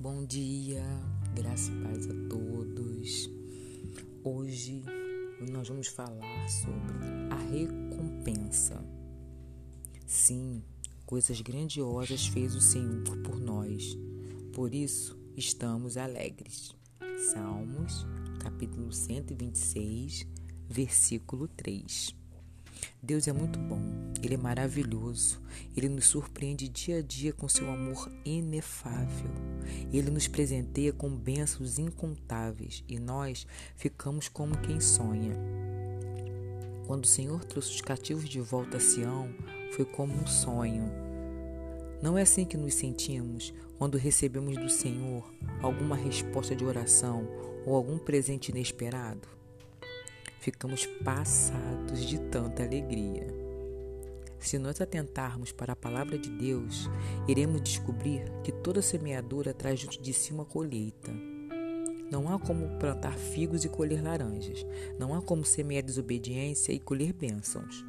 Bom dia, graça e paz a todos. Hoje nós vamos falar sobre a recompensa. Sim, coisas grandiosas fez o Senhor por nós, por isso estamos alegres. Salmos, capítulo 126, versículo 3. Deus é muito bom, Ele é maravilhoso, Ele nos surpreende dia a dia com seu amor inefável. Ele nos presenteia com bênçãos incontáveis e nós ficamos como quem sonha. Quando o Senhor trouxe os cativos de volta a Sião, foi como um sonho. Não é assim que nos sentimos quando recebemos do Senhor alguma resposta de oração ou algum presente inesperado? Ficamos passados de tanta alegria. Se nós atentarmos para a palavra de Deus, iremos descobrir que toda semeadura traz junto de si uma colheita. Não há como plantar figos e colher laranjas. Não há como semear desobediência e colher bênçãos.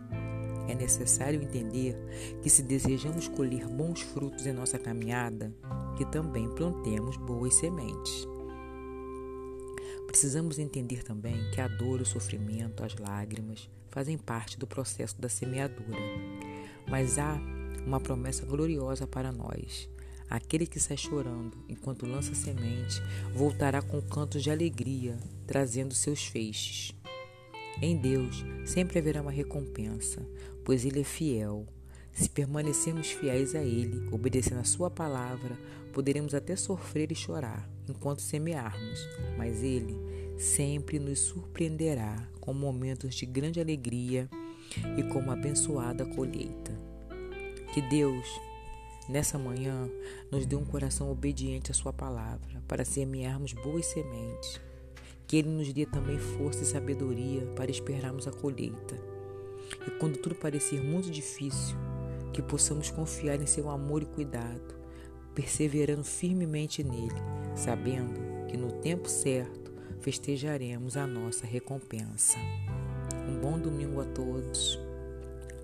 É necessário entender que se desejamos colher bons frutos em nossa caminhada, que também plantemos boas sementes. Precisamos entender também que a dor, o sofrimento, as lágrimas fazem parte do processo da semeadura. Mas há uma promessa gloriosa para nós. Aquele que sai chorando enquanto lança semente voltará com cantos de alegria, trazendo seus feixes. Em Deus sempre haverá uma recompensa, pois Ele é fiel. Se permanecermos fiéis a Ele, obedecendo a Sua palavra, poderemos até sofrer e chorar enquanto semearmos, mas Ele sempre nos surpreenderá com momentos de grande alegria e com uma abençoada colheita. Que Deus, nessa manhã, nos dê um coração obediente à Sua palavra para semearmos boas sementes. Que Ele nos dê também força e sabedoria para esperarmos a colheita. E quando tudo parecer muito difícil, que possamos confiar em Seu amor e cuidado perseverando firmemente nele, sabendo que no tempo certo festejaremos a nossa recompensa. Um bom domingo a todos.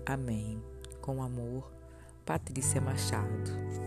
Amém. Com amor, Patrícia Machado.